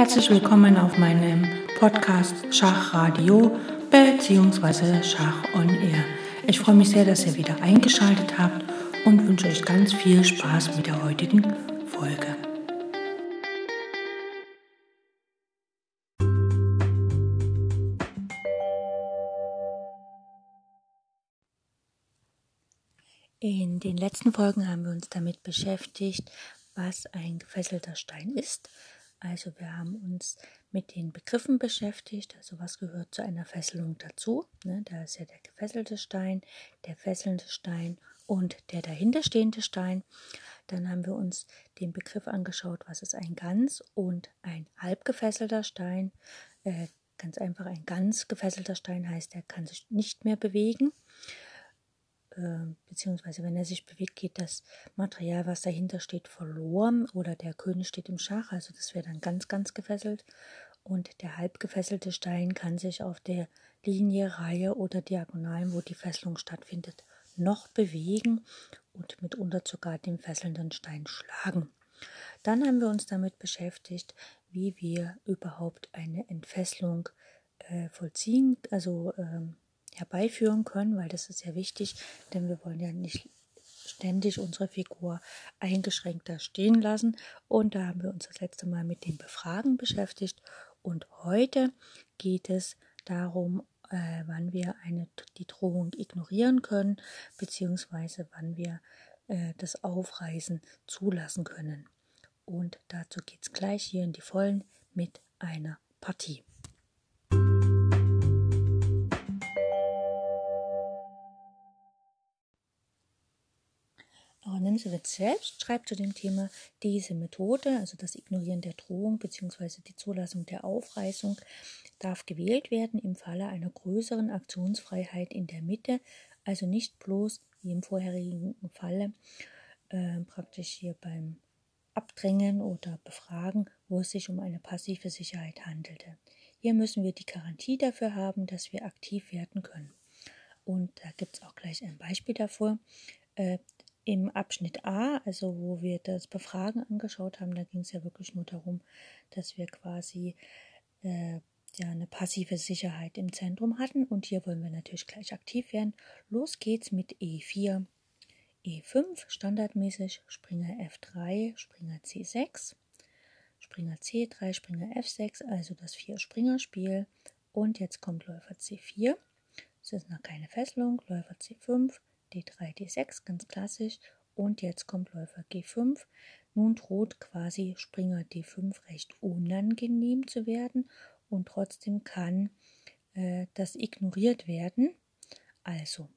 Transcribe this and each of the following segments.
Herzlich willkommen auf meinem Podcast Schachradio bzw. Schach on Air. Ich freue mich sehr, dass ihr wieder eingeschaltet habt und wünsche euch ganz viel Spaß mit der heutigen Folge. In den letzten Folgen haben wir uns damit beschäftigt, was ein gefesselter Stein ist. Also wir haben uns mit den Begriffen beschäftigt, also was gehört zu einer Fesselung dazu. Ne, da ist ja der gefesselte Stein, der fesselnde Stein und der dahinterstehende Stein. Dann haben wir uns den Begriff angeschaut, was ist ein ganz und ein halb gefesselter Stein. Äh, ganz einfach, ein ganz gefesselter Stein heißt, er kann sich nicht mehr bewegen. Ähm, beziehungsweise wenn er sich bewegt, geht das Material, was dahinter steht, verloren oder der König steht im Schach, also das wäre dann ganz, ganz gefesselt. Und der halb gefesselte Stein kann sich auf der Linie, Reihe oder Diagonalen, wo die Fesselung stattfindet, noch bewegen und mitunter sogar den fesselnden Stein schlagen. Dann haben wir uns damit beschäftigt, wie wir überhaupt eine Entfesselung äh, vollziehen, also ähm, herbeiführen können, weil das ist ja wichtig, denn wir wollen ja nicht ständig unsere Figur eingeschränkt da stehen lassen. Und da haben wir uns das letzte Mal mit dem Befragen beschäftigt. Und heute geht es darum, äh, wann wir eine, die Drohung ignorieren können, beziehungsweise wann wir äh, das Aufreißen zulassen können. Und dazu geht es gleich hier in die Vollen mit einer Partie. Laura Nimsewitz selbst schreibt zu dem Thema, diese Methode, also das Ignorieren der Drohung bzw. die Zulassung der Aufreißung, darf gewählt werden im Falle einer größeren Aktionsfreiheit in der Mitte, also nicht bloß wie im vorherigen Falle äh, praktisch hier beim Abdrängen oder Befragen, wo es sich um eine passive Sicherheit handelte. Hier müssen wir die Garantie dafür haben, dass wir aktiv werden können. Und da gibt es auch gleich ein Beispiel davor. Im Abschnitt A, also wo wir das Befragen angeschaut haben, da ging es ja wirklich nur darum, dass wir quasi äh, ja eine passive Sicherheit im Zentrum hatten und hier wollen wir natürlich gleich aktiv werden. Los geht's mit E4, E5, standardmäßig Springer F3, Springer C6, Springer C3, Springer F6, also das Vier-Springer-Spiel. Und jetzt kommt Läufer C4. Es ist noch keine Fesselung. Läufer C5, D3, D6, ganz klassisch. Und jetzt kommt Läufer G5. Nun droht quasi Springer D5 recht unangenehm zu werden und trotzdem kann äh, das ignoriert werden. Also,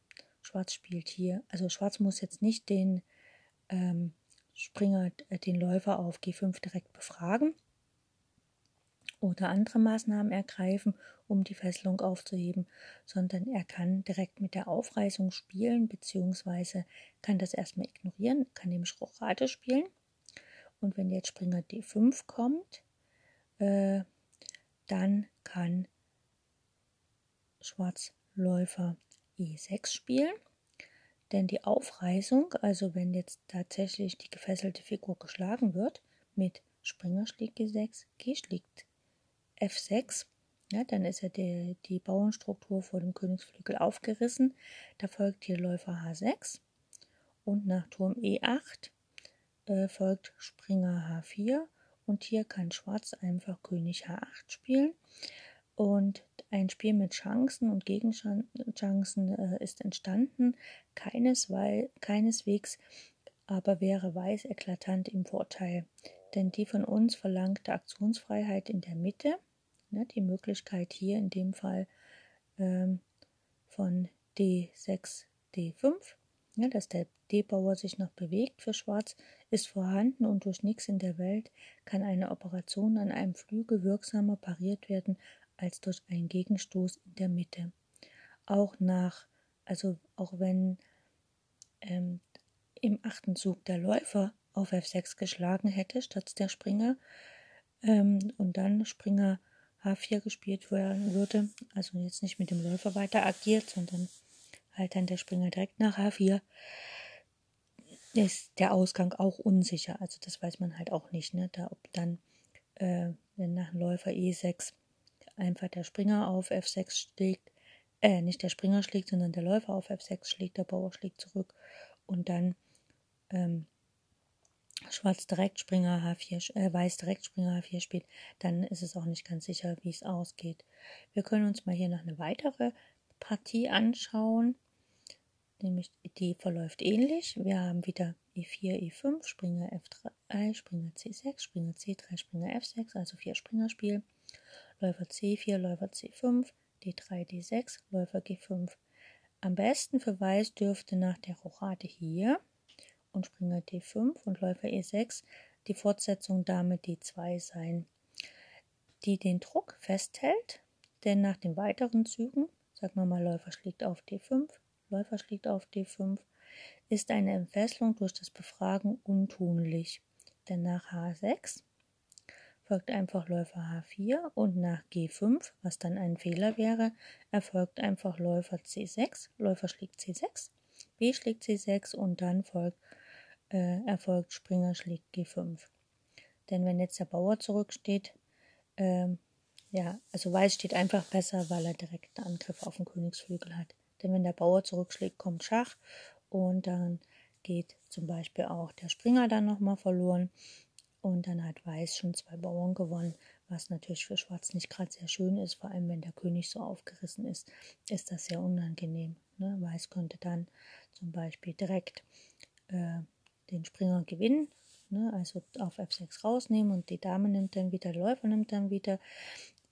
Schwarz spielt hier, also Schwarz muss jetzt nicht den ähm, Springer, äh, den Läufer auf G5 direkt befragen, oder andere Maßnahmen ergreifen, um die Fesselung aufzuheben, sondern er kann direkt mit der Aufreißung spielen, beziehungsweise kann das erstmal ignorieren, kann nämlich Rochade spielen. Und wenn jetzt Springer D5 kommt, äh, dann kann Schwarzläufer E6 spielen. Denn die Aufreißung, also wenn jetzt tatsächlich die gefesselte Figur geschlagen wird, mit Springer schlägt G6, G schlägt F6. Ja, dann ist ja die, die Bauernstruktur vor dem Königsflügel aufgerissen. Da folgt hier Läufer H6 und nach Turm E8 äh, folgt Springer H4 und hier kann Schwarz einfach König H8 spielen. Und ein Spiel mit Chancen und Gegenchancen äh, ist entstanden. Keineswe keineswegs aber wäre Weiß eklatant im Vorteil. Denn die von uns verlangte Aktionsfreiheit in der Mitte Ne, die Möglichkeit hier in dem Fall ähm, von D6, D5, ja, dass der D-Bauer sich noch bewegt für Schwarz, ist vorhanden und durch nichts in der Welt kann eine Operation an einem Flügel wirksamer pariert werden als durch einen Gegenstoß in der Mitte. Auch nach, also auch wenn ähm, im achten Zug der Läufer auf F6 geschlagen hätte statt der Springer ähm, und dann Springer H4 gespielt werden würde, also jetzt nicht mit dem Läufer weiter agiert, sondern halt dann der Springer direkt nach H4, ist der Ausgang auch unsicher. Also das weiß man halt auch nicht, ne? da ob dann äh, wenn nach dem Läufer E6 einfach der Springer auf F6 schlägt, äh, nicht der Springer schlägt, sondern der Läufer auf F6 schlägt, der Bauer schlägt zurück und dann ähm, Schwarz direkt Springer H4, äh, Weiß direkt Springer H4 spielt, dann ist es auch nicht ganz sicher, wie es ausgeht. Wir können uns mal hier noch eine weitere Partie anschauen, nämlich die verläuft ähnlich. Wir haben wieder E4, E5, Springer F3, Springer C6, Springer C3, Springer F6, also vier Springerspiel. Läufer C4, Läufer C5, D3, D6, Läufer G5. Am besten für Weiß dürfte nach der Rochade hier und Springer D5 und Läufer E6 die Fortsetzung Dame D2 sein, die den Druck festhält, denn nach den weiteren Zügen, sagen wir mal Läufer schlägt auf D5, Läufer schlägt auf D5, ist eine Entfesselung durch das Befragen untunlich, denn nach H6 folgt einfach Läufer H4 und nach G5, was dann ein Fehler wäre, erfolgt einfach Läufer C6, Läufer schlägt C6, B schlägt C6 und dann folgt äh, erfolgt Springer schlägt G5. Denn wenn jetzt der Bauer zurücksteht, ähm, ja, also Weiß steht einfach besser, weil er direkt einen Angriff auf den Königsflügel hat. Denn wenn der Bauer zurückschlägt, kommt Schach und dann geht zum Beispiel auch der Springer dann nochmal verloren und dann hat Weiß schon zwei Bauern gewonnen, was natürlich für Schwarz nicht gerade sehr schön ist, vor allem wenn der König so aufgerissen ist, ist das sehr unangenehm. Ne? Weiß könnte dann zum Beispiel direkt äh, den Springer gewinnen, ne, also auf F6 rausnehmen und die Dame nimmt dann wieder, der Läufer nimmt dann wieder.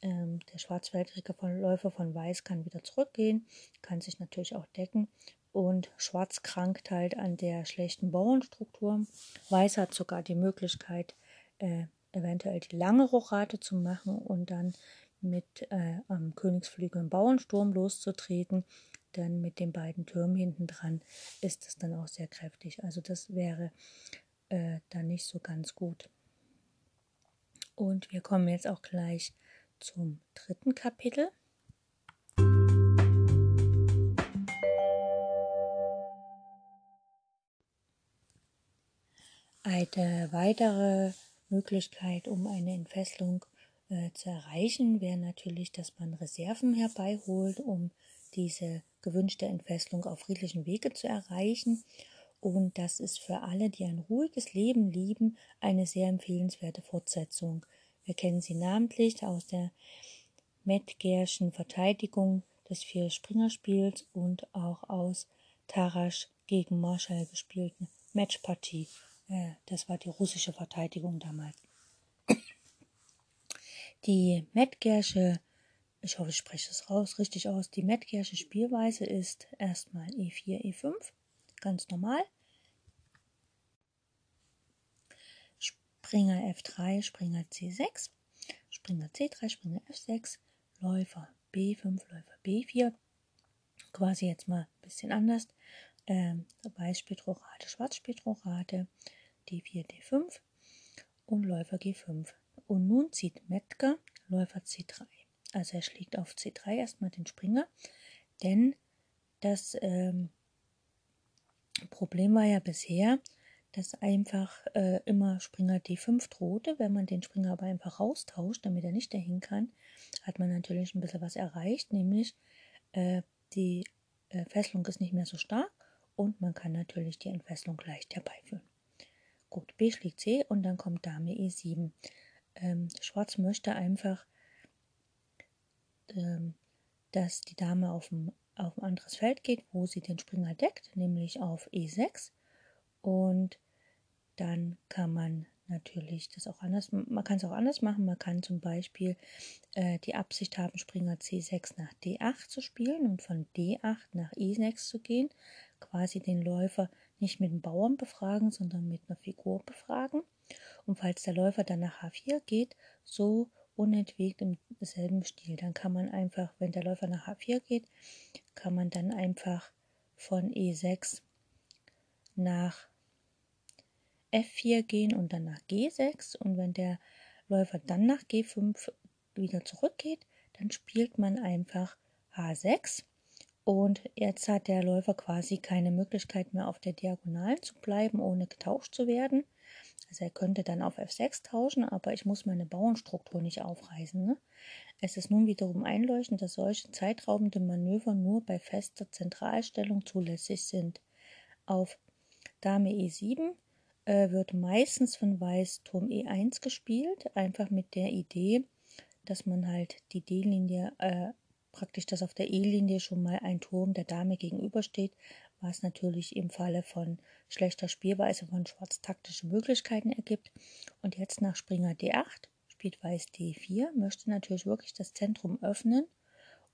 Ähm, der schwarzfeldrige von Läufer von Weiß kann wieder zurückgehen, kann sich natürlich auch decken und Schwarz krankt halt an der schlechten Bauernstruktur. Weiß hat sogar die Möglichkeit, äh, eventuell die lange Rochade zu machen und dann mit äh, am Königsflügel einen Bauernsturm loszutreten dann mit den beiden Türmen hinten dran ist es dann auch sehr kräftig. Also das wäre äh, dann nicht so ganz gut. Und wir kommen jetzt auch gleich zum dritten Kapitel. Eine weitere Möglichkeit, um eine Entfesselung äh, zu erreichen, wäre natürlich, dass man Reserven herbeiholt, um diese gewünschte Entfesselung auf friedlichen Wege zu erreichen. Und das ist für alle, die ein ruhiges Leben lieben, eine sehr empfehlenswerte Fortsetzung. Wir kennen sie namentlich aus der Medgerschen Verteidigung des Vier-Springer-Spiels und auch aus Tarasch gegen Marschall gespielten Matchpartie. Äh, das war die russische Verteidigung damals. Die Medgersche ich hoffe, ich spreche es raus, richtig aus. Die Metkersche Spielweise ist erstmal E4, E5, ganz normal. Springer F3, Springer C6, Springer C3, Springer F6, Läufer B5, Läufer B4. Quasi jetzt mal ein bisschen anders. Ähm, Weiß spielt Rochade, Schwarz spielt Rochade, D4, D5 und Läufer G5. Und nun zieht Metker Läufer C3. Also er schlägt auf C3 erstmal den Springer, denn das ähm, Problem war ja bisher, dass einfach äh, immer Springer D5 drohte. Wenn man den Springer aber einfach raustauscht, damit er nicht dahin kann, hat man natürlich ein bisschen was erreicht, nämlich äh, die äh, Fesselung ist nicht mehr so stark und man kann natürlich die Entfesselung leicht herbeiführen. Gut, B schlägt C und dann kommt Dame E7. Ähm, Schwarz möchte einfach ähm, dass die Dame auf ein, auf ein anderes Feld geht, wo sie den Springer deckt, nämlich auf E6. Und dann kann man natürlich das auch anders, man kann es auch anders machen. Man kann zum Beispiel äh, die Absicht haben, Springer C6 nach D8 zu spielen und von D8 nach E6 zu gehen. Quasi den Läufer nicht mit dem Bauern befragen, sondern mit einer Figur befragen. Und falls der Läufer dann nach H4 geht, so unentwegt im selben Stil. Dann kann man einfach, wenn der Läufer nach H4 geht, kann man dann einfach von E6 nach F4 gehen und dann nach G6 und wenn der Läufer dann nach G5 wieder zurückgeht, dann spielt man einfach H6 und jetzt hat der Läufer quasi keine Möglichkeit mehr auf der Diagonalen zu bleiben, ohne getauscht zu werden. Also er könnte dann auf F6 tauschen, aber ich muss meine Bauernstruktur nicht aufreißen. Ne? Es ist nun wiederum einleuchtend, dass solche zeitraubende Manöver nur bei fester Zentralstellung zulässig sind. Auf Dame E7 äh, wird meistens von Weiß Turm E1 gespielt, einfach mit der Idee, dass man halt die D-Linie, äh, praktisch, dass auf der E-Linie schon mal ein Turm der Dame gegenübersteht, was natürlich im Falle von schlechter Spielweise von Schwarz taktische Möglichkeiten ergibt. Und jetzt nach Springer D8 spielt Weiß D4, möchte natürlich wirklich das Zentrum öffnen.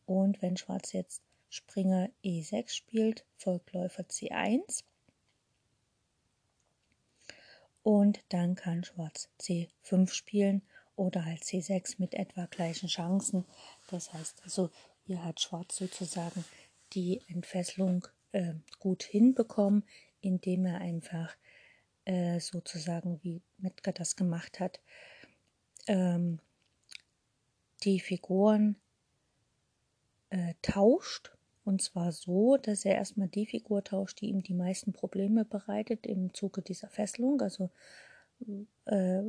Und wenn Schwarz jetzt Springer E6 spielt, folgt Läufer C1. Und dann kann Schwarz C5 spielen oder halt C6 mit etwa gleichen Chancen. Das heißt also, hier hat Schwarz sozusagen die Entfesselung äh, gut hinbekommen, indem er einfach äh, sozusagen, wie Metzger das gemacht hat, ähm, die Figuren äh, tauscht und zwar so, dass er erstmal die Figur tauscht, die ihm die meisten Probleme bereitet im Zuge dieser Fesselung. Also äh,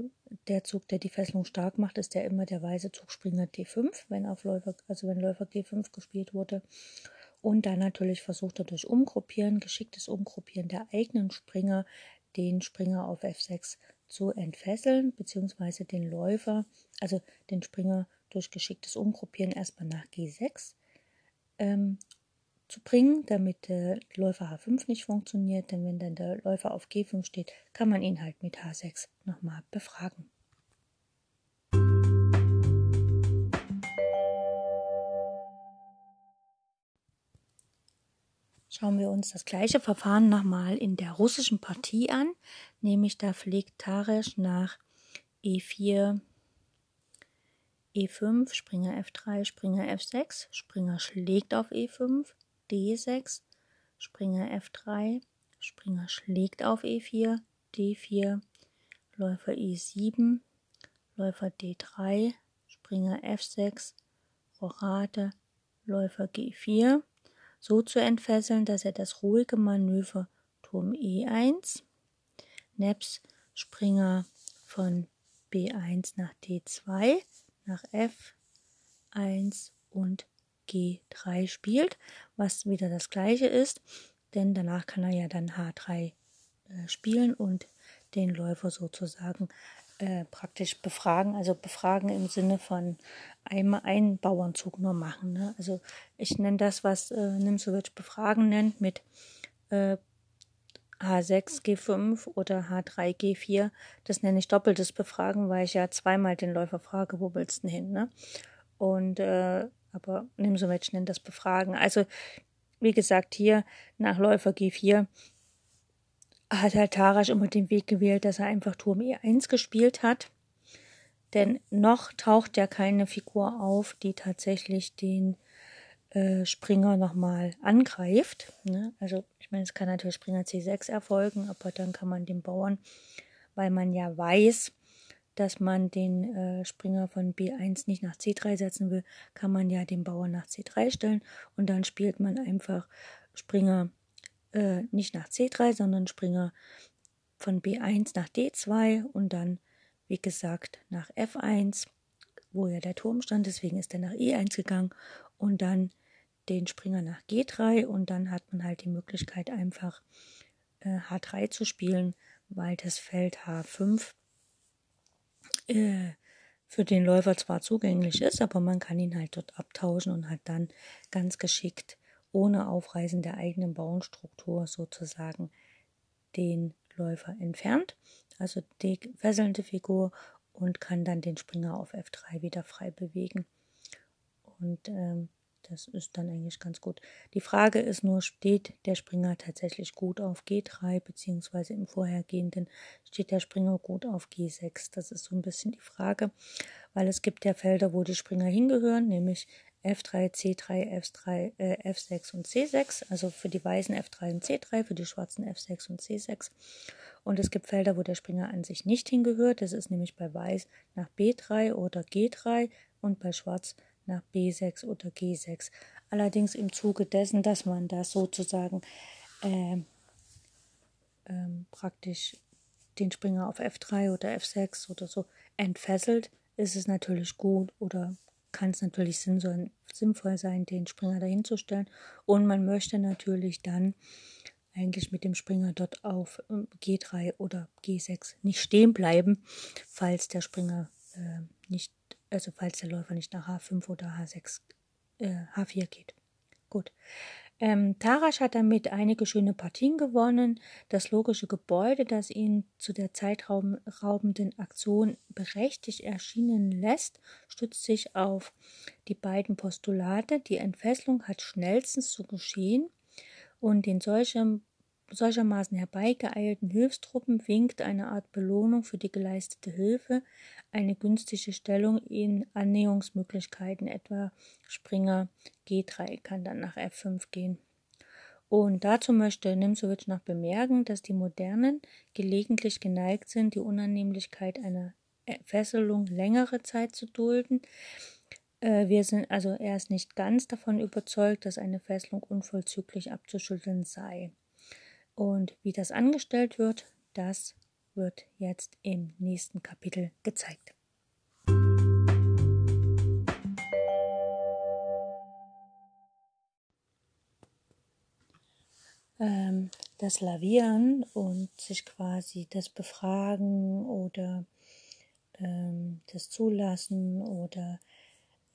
der Zug, der die Fesselung stark macht, ist ja immer der weiße Zugspringer D5, wenn auf Läufer, also wenn Läufer G5 gespielt wurde. Und dann natürlich versucht er durch Umgruppieren, geschicktes Umgruppieren der eigenen Springer, den Springer auf F6 zu entfesseln, beziehungsweise den Läufer, also den Springer durch geschicktes Umgruppieren erstmal nach G6 ähm, zu bringen, damit der Läufer H5 nicht funktioniert. Denn wenn dann der Läufer auf G5 steht, kann man ihn halt mit H6 nochmal befragen. Schauen wir uns das gleiche Verfahren nochmal in der russischen Partie an, nämlich da fliegt Taresch nach E4, E5, Springer F3, Springer F6, Springer schlägt auf E5, D6, Springer F3, Springer schlägt auf E4, D4, Läufer E7, Läufer D3, Springer F6, Rochade, Läufer G4, so zu entfesseln, dass er das ruhige Manöver Turm E1, Neps Springer von B1 nach D2, nach F1 und G3 spielt, was wieder das gleiche ist, denn danach kann er ja dann H3 äh, spielen und den Läufer sozusagen äh, praktisch befragen, also befragen im Sinne von einmal einen Bauernzug nur machen. Ne? Also ich nenne das, was äh, Nimsowitsch befragen nennt, mit äh, H6, G5 oder H3, G4. Das nenne ich doppeltes Befragen, weil ich ja zweimal den Läufer frage, wo willst du hin? Ne? Und äh, aber Nimsowitsch nennt das Befragen. Also, wie gesagt, hier nach Läufer G4 hat halt Tarasch immer den Weg gewählt, dass er einfach Turm E1 gespielt hat. Denn noch taucht ja keine Figur auf, die tatsächlich den äh, Springer nochmal angreift. Ne? Also ich meine, es kann natürlich Springer C6 erfolgen, aber dann kann man den Bauern, weil man ja weiß, dass man den äh, Springer von B1 nicht nach C3 setzen will, kann man ja den Bauern nach C3 stellen und dann spielt man einfach Springer äh, nicht nach C3, sondern Springer von B1 nach D2 und dann, wie gesagt, nach F1, wo ja der Turm stand, deswegen ist er nach E1 gegangen und dann den Springer nach G3 und dann hat man halt die Möglichkeit einfach äh, H3 zu spielen, weil das Feld H5 äh, für den Läufer zwar zugänglich ist, aber man kann ihn halt dort abtauschen und hat dann ganz geschickt, ohne Aufreißen der eigenen Bauernstruktur sozusagen, den Läufer entfernt, also die fesselnde Figur und kann dann den Springer auf F3 wieder frei bewegen. Und ähm, das ist dann eigentlich ganz gut. Die Frage ist nur, steht der Springer tatsächlich gut auf G3, beziehungsweise im vorhergehenden steht der Springer gut auf G6? Das ist so ein bisschen die Frage, weil es gibt ja Felder, wo die Springer hingehören, nämlich F3, C3, F3, äh, F6 und C6, also für die Weißen F3 und C3, für die Schwarzen F6 und C6. Und es gibt Felder, wo der Springer an sich nicht hingehört. Das ist nämlich bei Weiß nach B3 oder G3 und bei Schwarz nach B6 oder G6. Allerdings im Zuge dessen, dass man das sozusagen äh, ähm, praktisch den Springer auf F3 oder F6 oder so entfesselt, ist es natürlich gut oder kann es natürlich sinnvoll sein, den Springer dahin zu stellen. Und man möchte natürlich dann eigentlich mit dem Springer dort auf ähm, G3 oder G6 nicht stehen bleiben, falls der Springer äh, nicht, also falls der Läufer nicht nach H5 oder H6, äh, H4 geht. Gut. Ähm, Tarasch hat damit einige schöne Partien gewonnen. Das logische Gebäude, das ihn zu der zeitraubenden Aktion berechtigt erschienen lässt, stützt sich auf die beiden Postulate. Die Entfesselung hat schnellstens zu geschehen und in solchem solchermaßen herbeigeeilten Hilfstruppen winkt eine Art Belohnung für die geleistete Hilfe, eine günstige Stellung in Annäherungsmöglichkeiten, etwa Springer G3 kann dann nach F5 gehen. Und dazu möchte Nimzowitsch noch bemerken, dass die Modernen gelegentlich geneigt sind, die Unannehmlichkeit einer Fesselung längere Zeit zu dulden. Äh, wir sind also erst nicht ganz davon überzeugt, dass eine Fesselung unvollzüglich abzuschütteln sei. Und wie das angestellt wird, das wird jetzt im nächsten Kapitel gezeigt. Ähm, das Lavieren und sich quasi das Befragen oder ähm, das Zulassen oder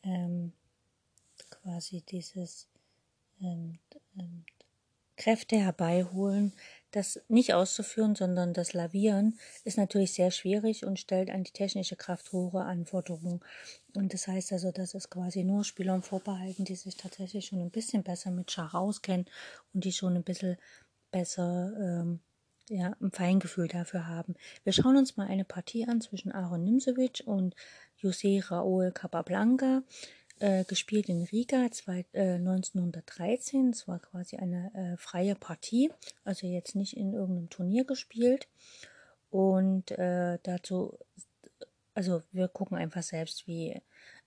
ähm, quasi dieses ähm, ähm, Kräfte herbeiholen, das nicht auszuführen, sondern das Lavieren ist natürlich sehr schwierig und stellt an die technische Kraft hohe Anforderungen. Und das heißt also, das ist quasi nur Spielern vorbehalten, die sich tatsächlich schon ein bisschen besser mit Schach auskennen und die schon ein bisschen besser ähm, ja, ein Feingefühl dafür haben. Wir schauen uns mal eine Partie an zwischen Aaron Nimzowitsch und José Raúl Capablanca. Äh, gespielt in Riga zwei, äh, 1913. Es war quasi eine äh, freie Partie, also jetzt nicht in irgendeinem Turnier gespielt. Und äh, dazu, also wir gucken einfach selbst, wie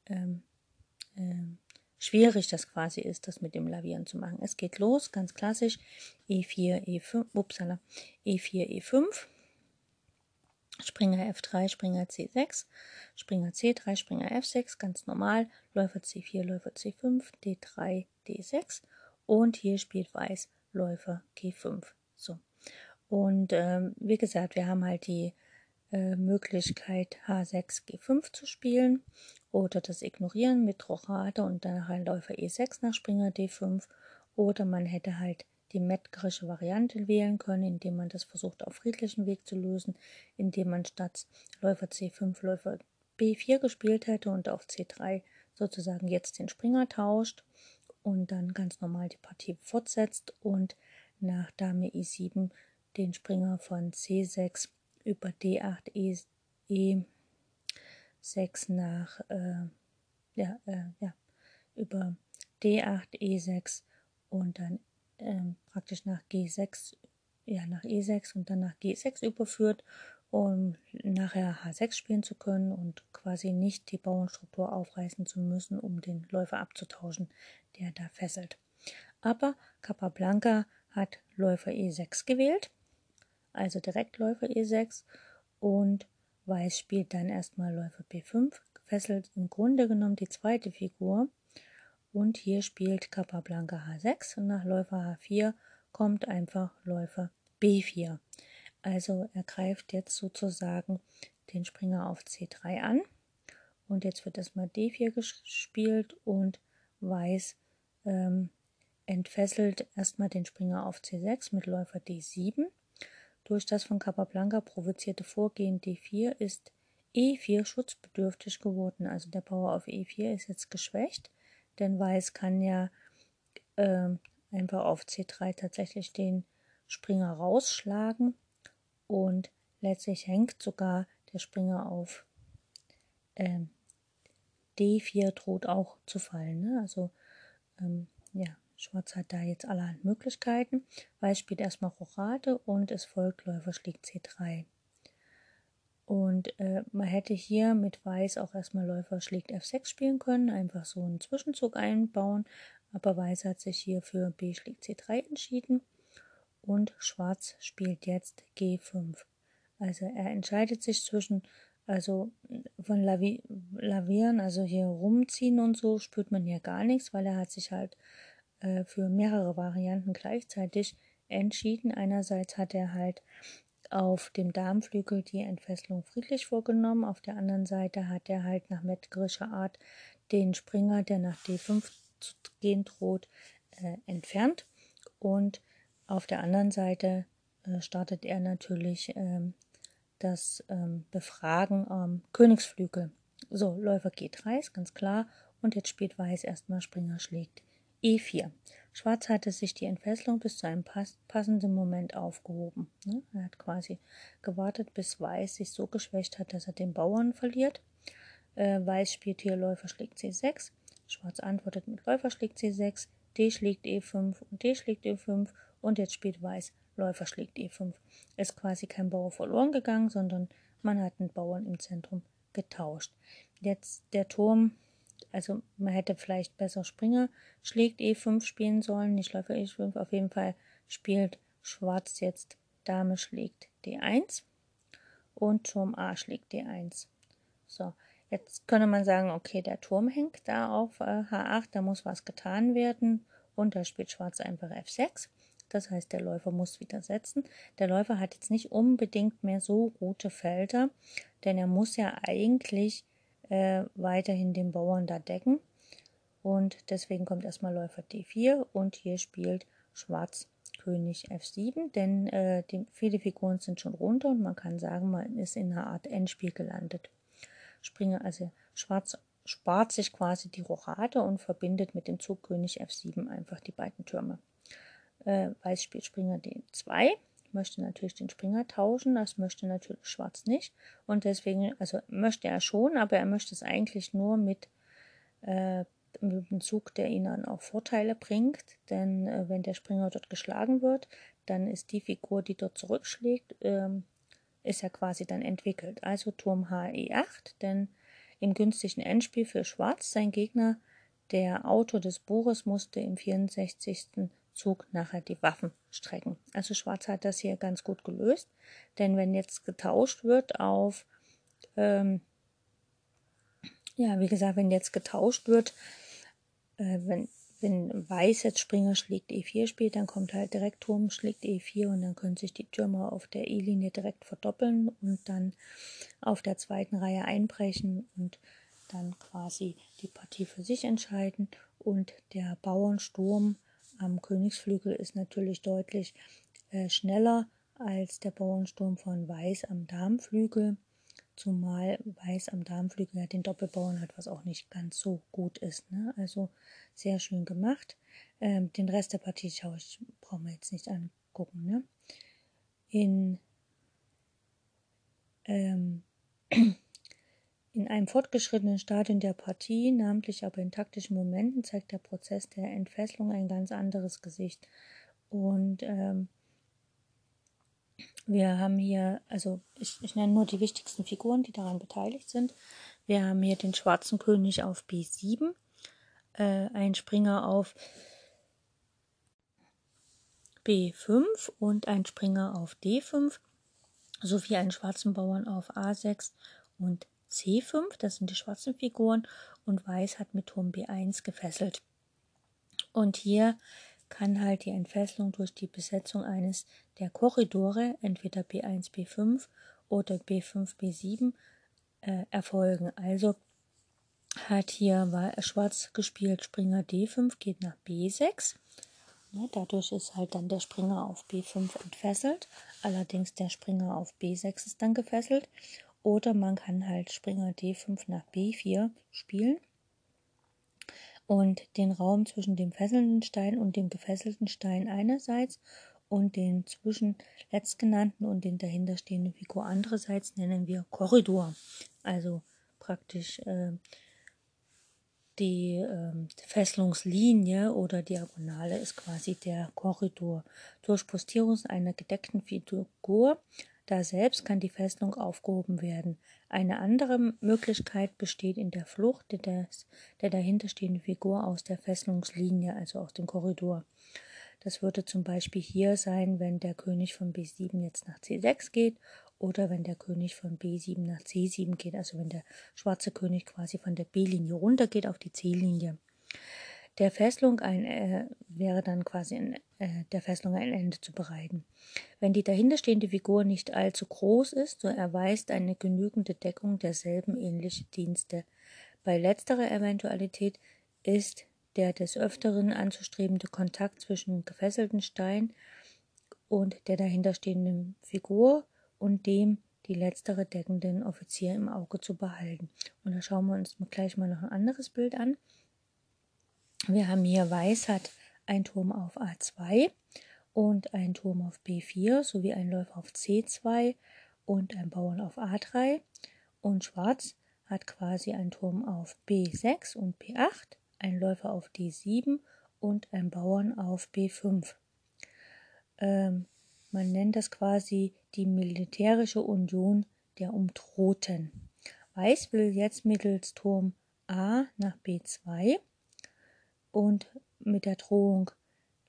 ähm, ähm, schwierig das quasi ist, das mit dem Lavieren zu machen. Es geht los, ganz klassisch, E4, E5, upsala, E4, E5. Springer F3, Springer C6, Springer C3, Springer F6, ganz normal, Läufer C4, Läufer C5, D3, D6 und hier spielt Weiß Läufer G5. So. Und ähm, wie gesagt, wir haben halt die äh, Möglichkeit H6, G5 zu spielen oder das Ignorieren mit Rochade und danach ein Läufer E6 nach Springer D5 oder man hätte halt die Metgerische Variante wählen können, indem man das versucht auf friedlichen Weg zu lösen, indem man statt Läufer C5 Läufer B4 gespielt hätte und auf C3 sozusagen jetzt den Springer tauscht und dann ganz normal die Partie fortsetzt und nach Dame E7 den Springer von C6 über D8 E, E6 nach äh, ja, äh, ja, über D8 E6 und dann ähm, praktisch nach G6, ja, nach E6 und dann nach G6 überführt, um nachher H6 spielen zu können und quasi nicht die Bauernstruktur aufreißen zu müssen, um den Läufer abzutauschen, der da fesselt. Aber Capablanca hat Läufer E6 gewählt, also direkt Läufer E6 und Weiß spielt dann erstmal Läufer B5, fesselt im Grunde genommen die zweite Figur und hier spielt Capablanca H6 und nach Läufer H4 kommt einfach Läufer B4. Also er greift jetzt sozusagen den Springer auf C3 an. Und jetzt wird erstmal D4 gespielt und Weiß ähm, entfesselt erstmal den Springer auf C6 mit Läufer D7. Durch das von Capablanca provozierte Vorgehen D4 ist E4 schutzbedürftig geworden. Also der Bauer auf E4 ist jetzt geschwächt denn Weiß kann ja äh, einfach auf C3 tatsächlich den Springer rausschlagen und letztlich hängt sogar der Springer auf ähm, D4 droht auch zu fallen. Ne? Also ähm, ja, Schwarz hat da jetzt allerhand Möglichkeiten. Weiß spielt erstmal Rochade und es folgt Läufer schlägt C3. Und äh, man hätte hier mit Weiß auch erstmal Läufer schlägt F6 spielen können, einfach so einen Zwischenzug einbauen. Aber Weiß hat sich hier für B schlägt C3 entschieden. Und Schwarz spielt jetzt G5. Also er entscheidet sich zwischen, also von Lavi Lavieren, also hier rumziehen und so, spürt man hier gar nichts, weil er hat sich halt äh, für mehrere Varianten gleichzeitig entschieden. Einerseits hat er halt auf dem Darmflügel die Entfesselung friedlich vorgenommen, auf der anderen Seite hat er halt nach mettgerischer Art den Springer, der nach D5 zu gehen droht, äh, entfernt und auf der anderen Seite äh, startet er natürlich ähm, das ähm, Befragen am Königsflügel. So, Läufer G3 ist ganz klar und jetzt spielt Weiß erstmal Springer schlägt E4. Schwarz hatte sich die Entfesselung bis zu einem pass passenden Moment aufgehoben. Ne? Er hat quasi gewartet, bis Weiß sich so geschwächt hat, dass er den Bauern verliert. Äh, Weiß spielt hier Läufer schlägt C6. Schwarz antwortet mit Läufer schlägt C6, D schlägt E5 und D schlägt E5 und jetzt spielt Weiß Läufer schlägt E5. Ist quasi kein Bauer verloren gegangen, sondern man hat einen Bauern im Zentrum getauscht. Jetzt der Turm also man hätte vielleicht besser Springer schlägt E5 spielen sollen, nicht Läufer E5. Auf jeden Fall spielt Schwarz jetzt Dame schlägt D1 und Turm A schlägt D1. So, jetzt könnte man sagen, okay, der Turm hängt da auf äh, H8, da muss was getan werden und da spielt Schwarz einfach F6. Das heißt, der Läufer muss wieder setzen. Der Läufer hat jetzt nicht unbedingt mehr so gute Felder, denn er muss ja eigentlich äh, weiterhin den Bauern da decken. Und deswegen kommt erstmal Läufer D4 und hier spielt Schwarz König F7, denn äh, die, viele Figuren sind schon runter und man kann sagen, man ist in einer Art Endspiel gelandet. Springer, also Schwarz spart sich quasi die Rochade und verbindet mit dem Zug König F7 einfach die beiden Türme. Äh, Weiß spielt Springer D2 möchte natürlich den Springer tauschen, das möchte natürlich Schwarz nicht. Und deswegen, also möchte er schon, aber er möchte es eigentlich nur mit, äh, mit dem Zug, der ihnen dann auch Vorteile bringt. Denn äh, wenn der Springer dort geschlagen wird, dann ist die Figur, die dort zurückschlägt, äh, ist ja quasi dann entwickelt. Also Turm HE8, denn im günstigen Endspiel für Schwarz sein Gegner, der Autor des Buches, musste im 64. Zug nachher die Waffen strecken. Also Schwarz hat das hier ganz gut gelöst, denn wenn jetzt getauscht wird auf, ähm, ja, wie gesagt, wenn jetzt getauscht wird, äh, wenn, wenn Weiß jetzt Springer schlägt E4 spielt, dann kommt halt direkt Turm schlägt E4 und dann können sich die Türme auf der E-Linie direkt verdoppeln und dann auf der zweiten Reihe einbrechen und dann quasi die Partie für sich entscheiden und der Bauernsturm am Königsflügel ist natürlich deutlich äh, schneller als der Bauernsturm von Weiß am Darmflügel, zumal Weiß am Darmflügel ja den Doppelbauern hat, was auch nicht ganz so gut ist. Ne? Also sehr schön gemacht. Ähm, den Rest der Partie schaue ich, brauchen wir jetzt nicht angucken. Ne? In ähm, In einem fortgeschrittenen Stadium der Partie, namentlich aber in taktischen Momenten, zeigt der Prozess der Entfesselung ein ganz anderes Gesicht. Und ähm, wir haben hier, also ich, ich nenne nur die wichtigsten Figuren, die daran beteiligt sind. Wir haben hier den schwarzen König auf B7, äh, einen Springer auf B5 und ein Springer auf D5 sowie einen schwarzen Bauern auf A6 und C5, das sind die schwarzen Figuren, und Weiß hat mit Turm B1 gefesselt. Und hier kann halt die Entfesselung durch die Besetzung eines der Korridore, entweder B1, B5 oder B5, B7, äh, erfolgen. Also hat hier Schwarz gespielt, Springer D5 geht nach B6. Ne, dadurch ist halt dann der Springer auf B5 entfesselt. Allerdings der Springer auf B6 ist dann gefesselt. Oder man kann halt Springer D5 nach B4 spielen und den Raum zwischen dem fesselnden Stein und dem gefesselten Stein einerseits und den zwischen letztgenannten und den dahinterstehenden Figur andererseits nennen wir Korridor. Also praktisch äh, die äh, Fesselungslinie oder Diagonale ist quasi der Korridor. Durch Postierung einer gedeckten Figur da selbst kann die Fesselung aufgehoben werden. Eine andere Möglichkeit besteht in der Flucht des, der dahinterstehenden Figur aus der Fesselungslinie, also aus dem Korridor. Das würde zum Beispiel hier sein, wenn der König von B7 jetzt nach C6 geht oder wenn der König von B7 nach C7 geht, also wenn der schwarze König quasi von der B-Linie runtergeht auf die C-Linie. Der Fesselung ein, äh, wäre dann quasi in, äh, der Fesselung ein Ende zu bereiten. Wenn die dahinterstehende Figur nicht allzu groß ist, so erweist eine genügende Deckung derselben ähnliche Dienste. Bei letzterer Eventualität ist der des Öfteren anzustrebende Kontakt zwischen gefesselten Stein und der dahinterstehenden Figur und dem die letztere deckenden Offizier im Auge zu behalten. Und da schauen wir uns gleich mal noch ein anderes Bild an. Wir haben hier Weiß hat ein Turm auf A2 und ein Turm auf B4 sowie ein Läufer auf C2 und ein Bauern auf A3 und Schwarz hat quasi ein Turm auf B6 und B8 ein Läufer auf D7 und ein Bauern auf B5. Ähm, man nennt das quasi die militärische Union der Umdrohten. Weiß will jetzt mittels Turm A nach B2 und mit der Drohung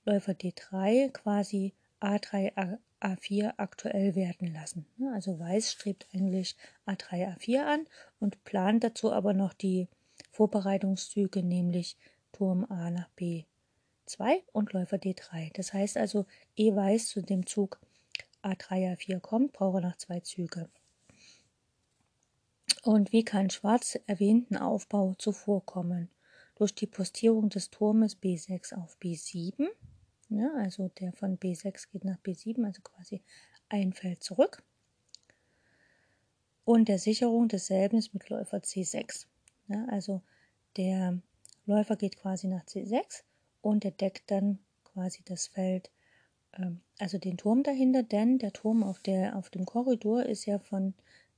Läufer D3 quasi A3, A4 aktuell werden lassen. Also Weiß strebt eigentlich A3, A4 an und plant dazu aber noch die Vorbereitungszüge, nämlich Turm A nach B2 und Läufer D3. Das heißt also, E weiß zu dem Zug A3, A4 kommt, braucht er noch zwei Züge. Und wie kann Schwarz erwähnten Aufbau zuvorkommen? Durch die Postierung des Turmes B6 auf B7, ja, also der von B6 geht nach B7, also quasi ein Feld zurück, und der Sicherung desselben mit Läufer C6. Ja, also der Läufer geht quasi nach C6 und er deckt dann quasi das Feld, ähm, also den Turm dahinter, denn der Turm auf, der, auf dem Korridor ist ja von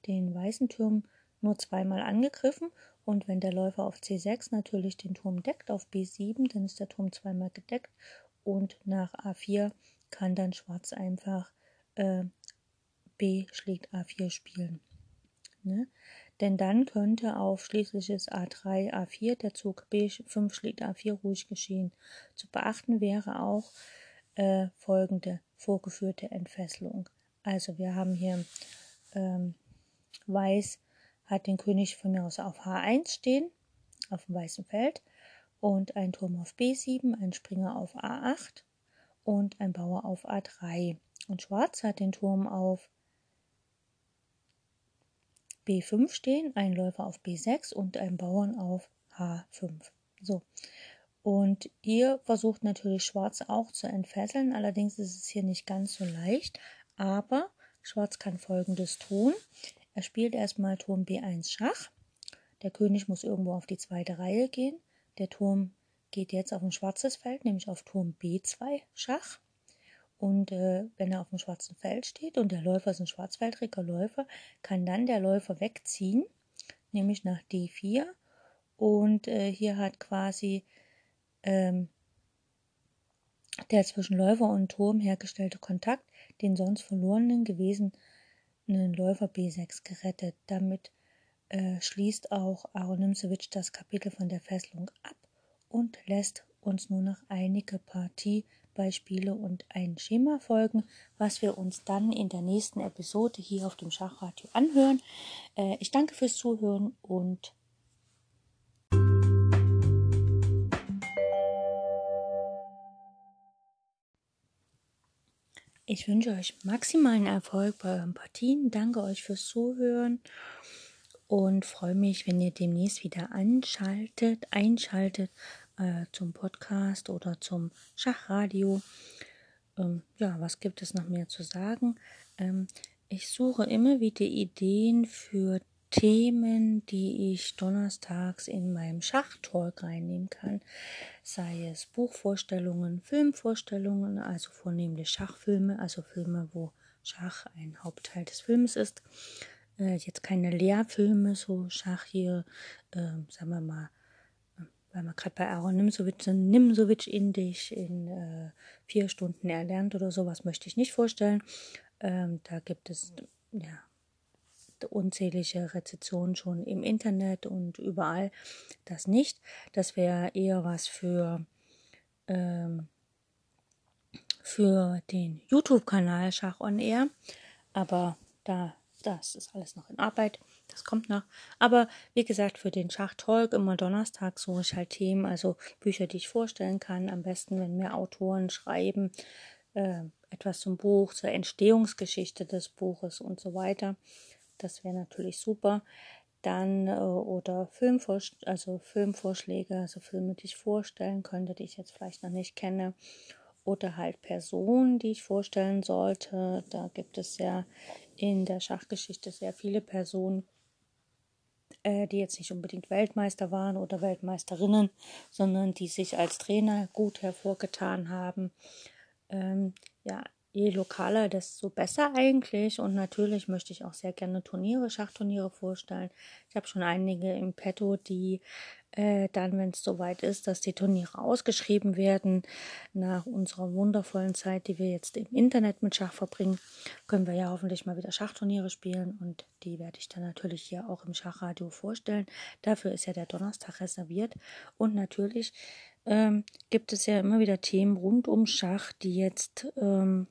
den weißen Türmen nur zweimal angegriffen und wenn der Läufer auf C6 natürlich den Turm deckt auf B7, dann ist der Turm zweimal gedeckt und nach A4 kann dann Schwarz einfach äh, B schlägt A4 spielen. Ne? denn dann könnte auf schließliches A3, A4 der Zug B5 schlägt A4 ruhig geschehen. Zu beachten wäre auch äh, folgende vorgeführte Entfesselung. Also wir haben hier ähm, Weiß hat den König von mir aus auf H1 stehen, auf dem weißen Feld, und ein Turm auf B7, ein Springer auf A8 und ein Bauer auf A3. Und Schwarz hat den Turm auf B5 stehen, ein Läufer auf B6 und ein Bauern auf H5. So. Und hier versucht natürlich Schwarz auch zu entfesseln, allerdings ist es hier nicht ganz so leicht, aber Schwarz kann folgendes tun. Er spielt erstmal Turm B1 Schach. Der König muss irgendwo auf die zweite Reihe gehen. Der Turm geht jetzt auf ein schwarzes Feld, nämlich auf Turm B2 Schach. Und äh, wenn er auf dem schwarzen Feld steht und der Läufer ist ein schwarzfeldriger Läufer, kann dann der Läufer wegziehen, nämlich nach D4. Und äh, hier hat quasi ähm, der zwischen Läufer und Turm hergestellte Kontakt den sonst verlorenen gewesenen Läufer B6 gerettet. Damit äh, schließt auch Aaron Nimzewitsch das Kapitel von der Fesselung ab und lässt uns nur noch einige Partie Beispiele und ein Schema folgen, was wir uns dann in der nächsten Episode hier auf dem Schachradio anhören. Äh, ich danke fürs Zuhören und Ich wünsche euch maximalen Erfolg bei euren Partien. Danke euch fürs Zuhören und freue mich, wenn ihr demnächst wieder anschaltet, einschaltet äh, zum Podcast oder zum Schachradio. Ähm, ja, was gibt es noch mehr zu sagen? Ähm, ich suche immer wieder Ideen für Themen, die ich donnerstags in meinem Schachtalk reinnehmen kann, sei es Buchvorstellungen, Filmvorstellungen, also vornehmlich Schachfilme, also Filme, wo Schach ein Hauptteil des Films ist. Äh, jetzt keine Lehrfilme, so Schach hier, äh, sagen wir mal, weil man gerade bei Aaron Nimsowitsch so Nimsowitsch in dich in äh, vier Stunden erlernt oder sowas möchte ich nicht vorstellen. Ähm, da gibt es ja unzählige Rezessionen schon im Internet und überall. Das nicht. Das wäre eher was für ähm, für den YouTube-Kanal Schach on Air. Aber da das ist alles noch in Arbeit. Das kommt noch. Aber wie gesagt, für den Schachtalk immer Donnerstag suche ich halt Themen, also Bücher, die ich vorstellen kann. Am besten, wenn mir Autoren schreiben, äh, etwas zum Buch, zur Entstehungsgeschichte des Buches und so weiter. Das wäre natürlich super. Dann äh, oder Filmvors also Filmvorschläge, also Filme, die ich vorstellen könnte, die ich jetzt vielleicht noch nicht kenne. Oder halt Personen, die ich vorstellen sollte. Da gibt es ja in der Schachgeschichte sehr viele Personen, äh, die jetzt nicht unbedingt Weltmeister waren oder Weltmeisterinnen, sondern die sich als Trainer gut hervorgetan haben. Ähm, ja, je lokaler, desto besser eigentlich. Und natürlich möchte ich auch sehr gerne Turniere, Schachturniere vorstellen. Ich habe schon einige im Petto, die äh, dann, wenn es soweit ist, dass die Turniere ausgeschrieben werden, nach unserer wundervollen Zeit, die wir jetzt im Internet mit Schach verbringen, können wir ja hoffentlich mal wieder Schachturniere spielen und die werde ich dann natürlich hier auch im Schachradio vorstellen. Dafür ist ja der Donnerstag reserviert und natürlich ähm, gibt es ja immer wieder Themen rund um Schach, die jetzt ähm,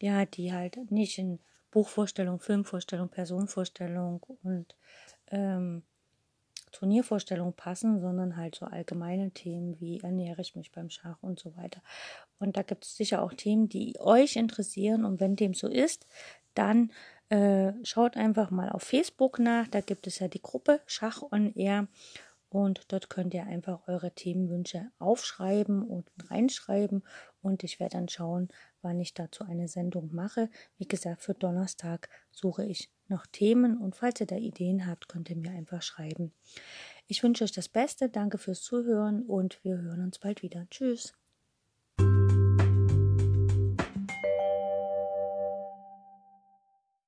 ja, die halt nicht in Buchvorstellung, Filmvorstellung, Personenvorstellung und ähm, Turniervorstellung passen, sondern halt so allgemeine Themen wie ernähre ich mich beim Schach und so weiter. Und da gibt es sicher auch Themen, die euch interessieren. Und wenn dem so ist, dann äh, schaut einfach mal auf Facebook nach. Da gibt es ja die Gruppe Schach on Air. Und dort könnt ihr einfach eure Themenwünsche aufschreiben und reinschreiben. Und ich werde dann schauen, wann ich dazu eine Sendung mache. Wie gesagt, für Donnerstag suche ich noch Themen und falls ihr da Ideen habt, könnt ihr mir einfach schreiben. Ich wünsche euch das Beste, danke fürs Zuhören und wir hören uns bald wieder. Tschüss.